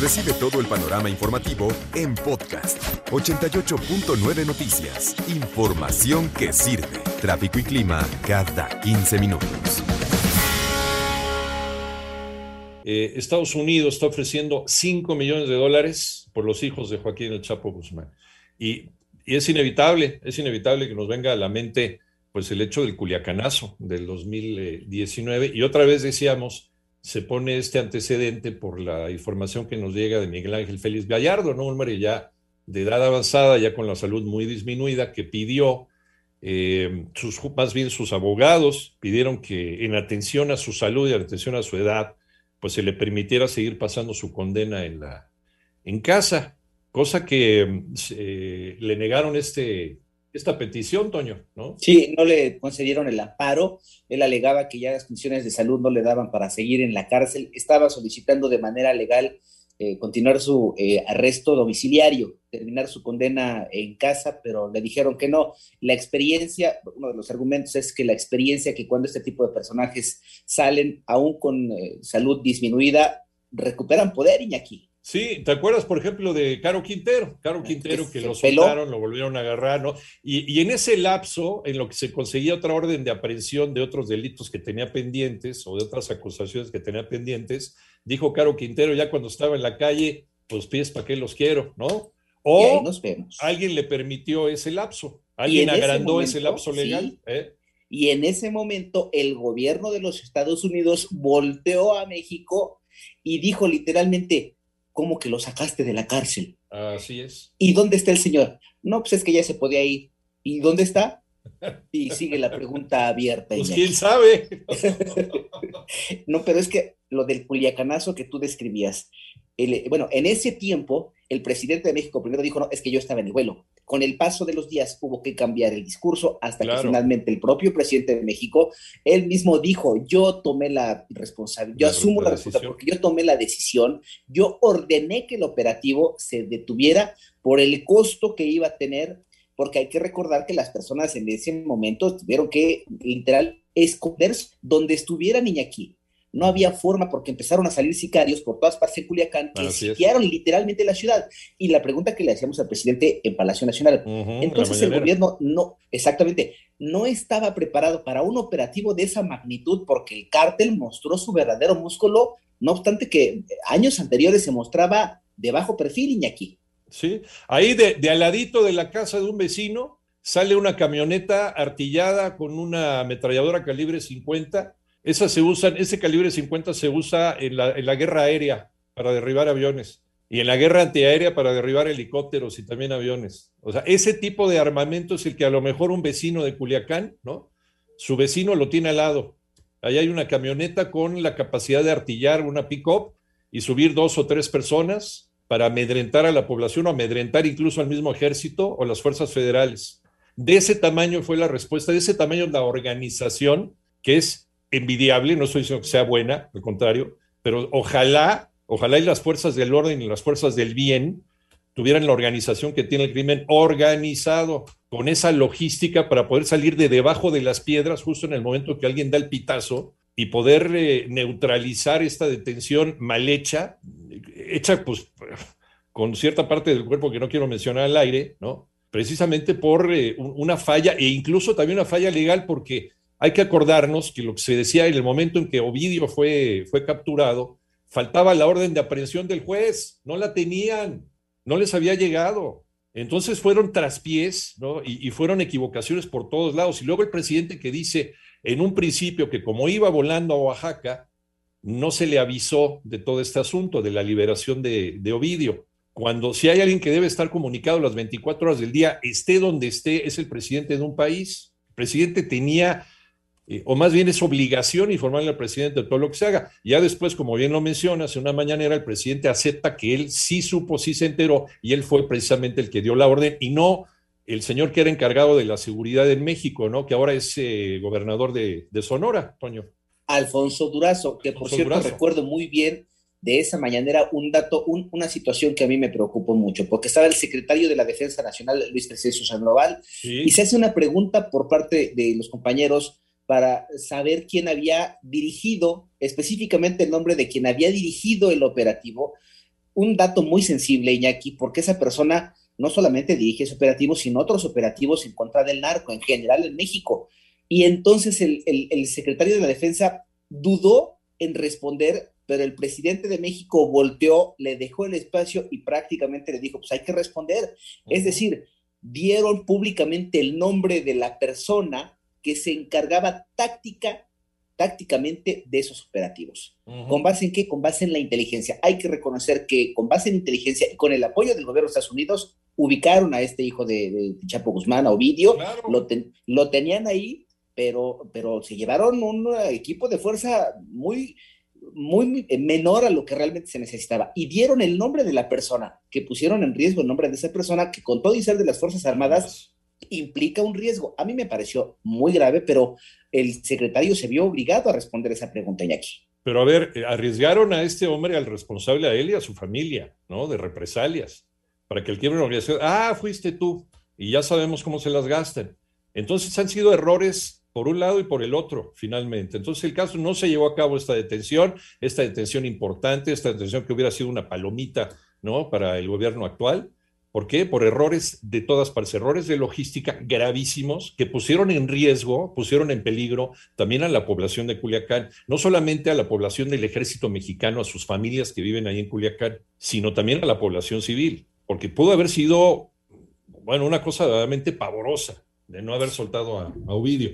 Recibe todo el panorama informativo en podcast 88.9 Noticias. Información que sirve. Tráfico y clima cada 15 minutos. Eh, Estados Unidos está ofreciendo 5 millones de dólares por los hijos de Joaquín El Chapo Guzmán. Y, y es inevitable, es inevitable que nos venga a la mente pues el hecho del culiacanazo del 2019. Y otra vez decíamos, se pone este antecedente por la información que nos llega de Miguel Ángel Félix Gallardo, ¿no? Un ya de edad avanzada, ya con la salud muy disminuida, que pidió, eh, más bien sus abogados pidieron que en atención a su salud y en atención a su edad, pues se le permitiera seguir pasando su condena en, la, en casa, cosa que eh, le negaron este, esta petición, Toño, ¿no? Sí, no le concedieron el amparo. Él alegaba que ya las condiciones de salud no le daban para seguir en la cárcel. Estaba solicitando de manera legal eh, continuar su eh, arresto domiciliario, terminar su condena en casa, pero le dijeron que no. La experiencia, uno de los argumentos es que la experiencia que cuando este tipo de personajes salen, aún con eh, salud disminuida, recuperan poder, Iñaki. Sí, ¿te acuerdas, por ejemplo, de Caro Quintero? Caro Quintero que lo soltaron, lo volvieron a agarrar, ¿no? Y, en ese lapso, en lo que se conseguía otra orden de aprehensión de otros delitos que tenía pendientes o de otras acusaciones que tenía pendientes, dijo Caro Quintero ya cuando estaba en la calle, pues pies para qué los quiero, ¿no? O alguien le permitió ese lapso, alguien agrandó ese, lapso legal. ¿eh? Y en ese momento el gobierno de los Estados Unidos volteó a México y dijo literalmente, ¿cómo que lo sacaste de la cárcel? Así es. ¿Y dónde está el señor? No, pues es que ya se podía ir. ¿Y dónde está? Y sigue la pregunta abierta. Pues quién sabe. no, pero es que lo del culiacanazo que tú describías, bueno, en ese tiempo, el presidente de México primero dijo, no, es que yo estaba en el vuelo. Con el paso de los días hubo que cambiar el discurso hasta que finalmente el propio presidente de México, él mismo dijo, yo tomé la responsabilidad, yo asumo la responsabilidad porque yo tomé la decisión, yo ordené que el operativo se detuviera por el costo que iba a tener, porque hay que recordar que las personas en ese momento tuvieron que literal esconderse donde estuviera Iñaki no había forma porque empezaron a salir sicarios por todas partes de Culiacán que sitiaron literalmente la ciudad. Y la pregunta que le hacíamos al presidente en Palacio Nacional, entonces el gobierno no, exactamente, no estaba preparado para un operativo de esa magnitud porque el cártel mostró su verdadero músculo, no obstante que años anteriores se mostraba de bajo perfil, Iñaki. Sí, ahí de, de al ladito de la casa de un vecino sale una camioneta artillada con una ametralladora calibre 50 esas se usan, ese calibre 50 se usa en la, en la guerra aérea para derribar aviones y en la guerra antiaérea para derribar helicópteros y también aviones. O sea, ese tipo de armamento es el que a lo mejor un vecino de Culiacán, ¿no? Su vecino lo tiene al lado. Ahí hay una camioneta con la capacidad de artillar una pick-up y subir dos o tres personas para amedrentar a la población o amedrentar incluso al mismo ejército o las fuerzas federales. De ese tamaño fue la respuesta, de ese tamaño la organización, que es envidiable, no estoy diciendo que sea buena, al contrario, pero ojalá, ojalá y las fuerzas del orden y las fuerzas del bien tuvieran la organización que tiene el crimen organizado, con esa logística para poder salir de debajo de las piedras justo en el momento que alguien da el pitazo y poder eh, neutralizar esta detención mal hecha, hecha pues con cierta parte del cuerpo que no quiero mencionar al aire, ¿no? Precisamente por eh, una falla e incluso también una falla legal porque hay que acordarnos que lo que se decía en el momento en que Ovidio fue, fue capturado, faltaba la orden de aprehensión del juez, no la tenían, no les había llegado. Entonces fueron traspiés ¿no? y, fueron equivocaciones por todos lados. Y luego el presidente que dice en un principio que como iba volando a Oaxaca, no se le avisó de todo este asunto, de la liberación de, de Ovidio. Cuando si hay alguien que debe estar comunicado las 24 horas del día, esté donde esté, es el presidente de un país. El presidente tenía eh, o más bien es obligación informarle al presidente de todo lo que se haga. Ya después, como bien lo mencionas, en una mañanera el presidente acepta que él sí supo, sí se enteró, y él fue precisamente el que dio la orden, y no el señor que era encargado de la seguridad en México, ¿no? Que ahora es eh, gobernador de, Sonora, Toño. Alfonso Durazo, que por cierto recuerdo muy bien de esa mañanera un dato, una situación que a mí me preocupó mucho, porque estaba el secretario de la Defensa Nacional, Luis Crescencio Sandoval, y se hace una pregunta por parte de los compañeros para saber quién había dirigido, específicamente el nombre de quien había dirigido el operativo, un dato muy sensible, Iñaki, porque esa persona no solamente dirige ese operativo, sino otros operativos en contra del narco en general en México. Y entonces el, el, secretario de la Defensa dudó en responder, pero el presidente de México volteó, le dejó el espacio y prácticamente le dijo, pues hay que responder. Es decir, dieron públicamente el nombre de la persona que se encargaba táctica tácticamente de esos operativos. ¿Con base en qué? Con base en la inteligencia. Hay que reconocer que con base en inteligencia y con el apoyo del gobierno de Estados Unidos, ubicaron a este hijo de, Chapo Guzmán, a Ovidio, lo, lo, tenían ahí, pero, pero se llevaron un equipo de fuerza muy, muy menor a lo que realmente se necesitaba. Y dieron el nombre de la persona, que pusieron en riesgo el nombre de esa persona, que con todo y ser de las Fuerzas Armadas, implica un riesgo. A mí me pareció muy grave, pero el secretario se vio obligado a responder esa pregunta, Iñaki. Pero a ver, eh, arriesgaron a este hombre, al responsable, a él y a su familia, ¿no? De represalias, para que el quiebre organización, ah, fuiste tú, y ya sabemos cómo se las gastan. Entonces han sido errores por un lado y por el otro, finalmente. Entonces el caso no se llevó a cabo esta detención, esta detención importante, esta detención que hubiera sido una palomita, ¿no? Para el gobierno actual ¿Por qué? Por errores de todas partes, errores de logística gravísimos que pusieron en riesgo, pusieron en peligro también a la población de Culiacán, no solamente a la población del ejército mexicano, a sus familias que viven ahí en Culiacán, sino también a la población civil, porque pudo haber sido, bueno, una cosa realmente pavorosa de no haber soltado a, Ovidio.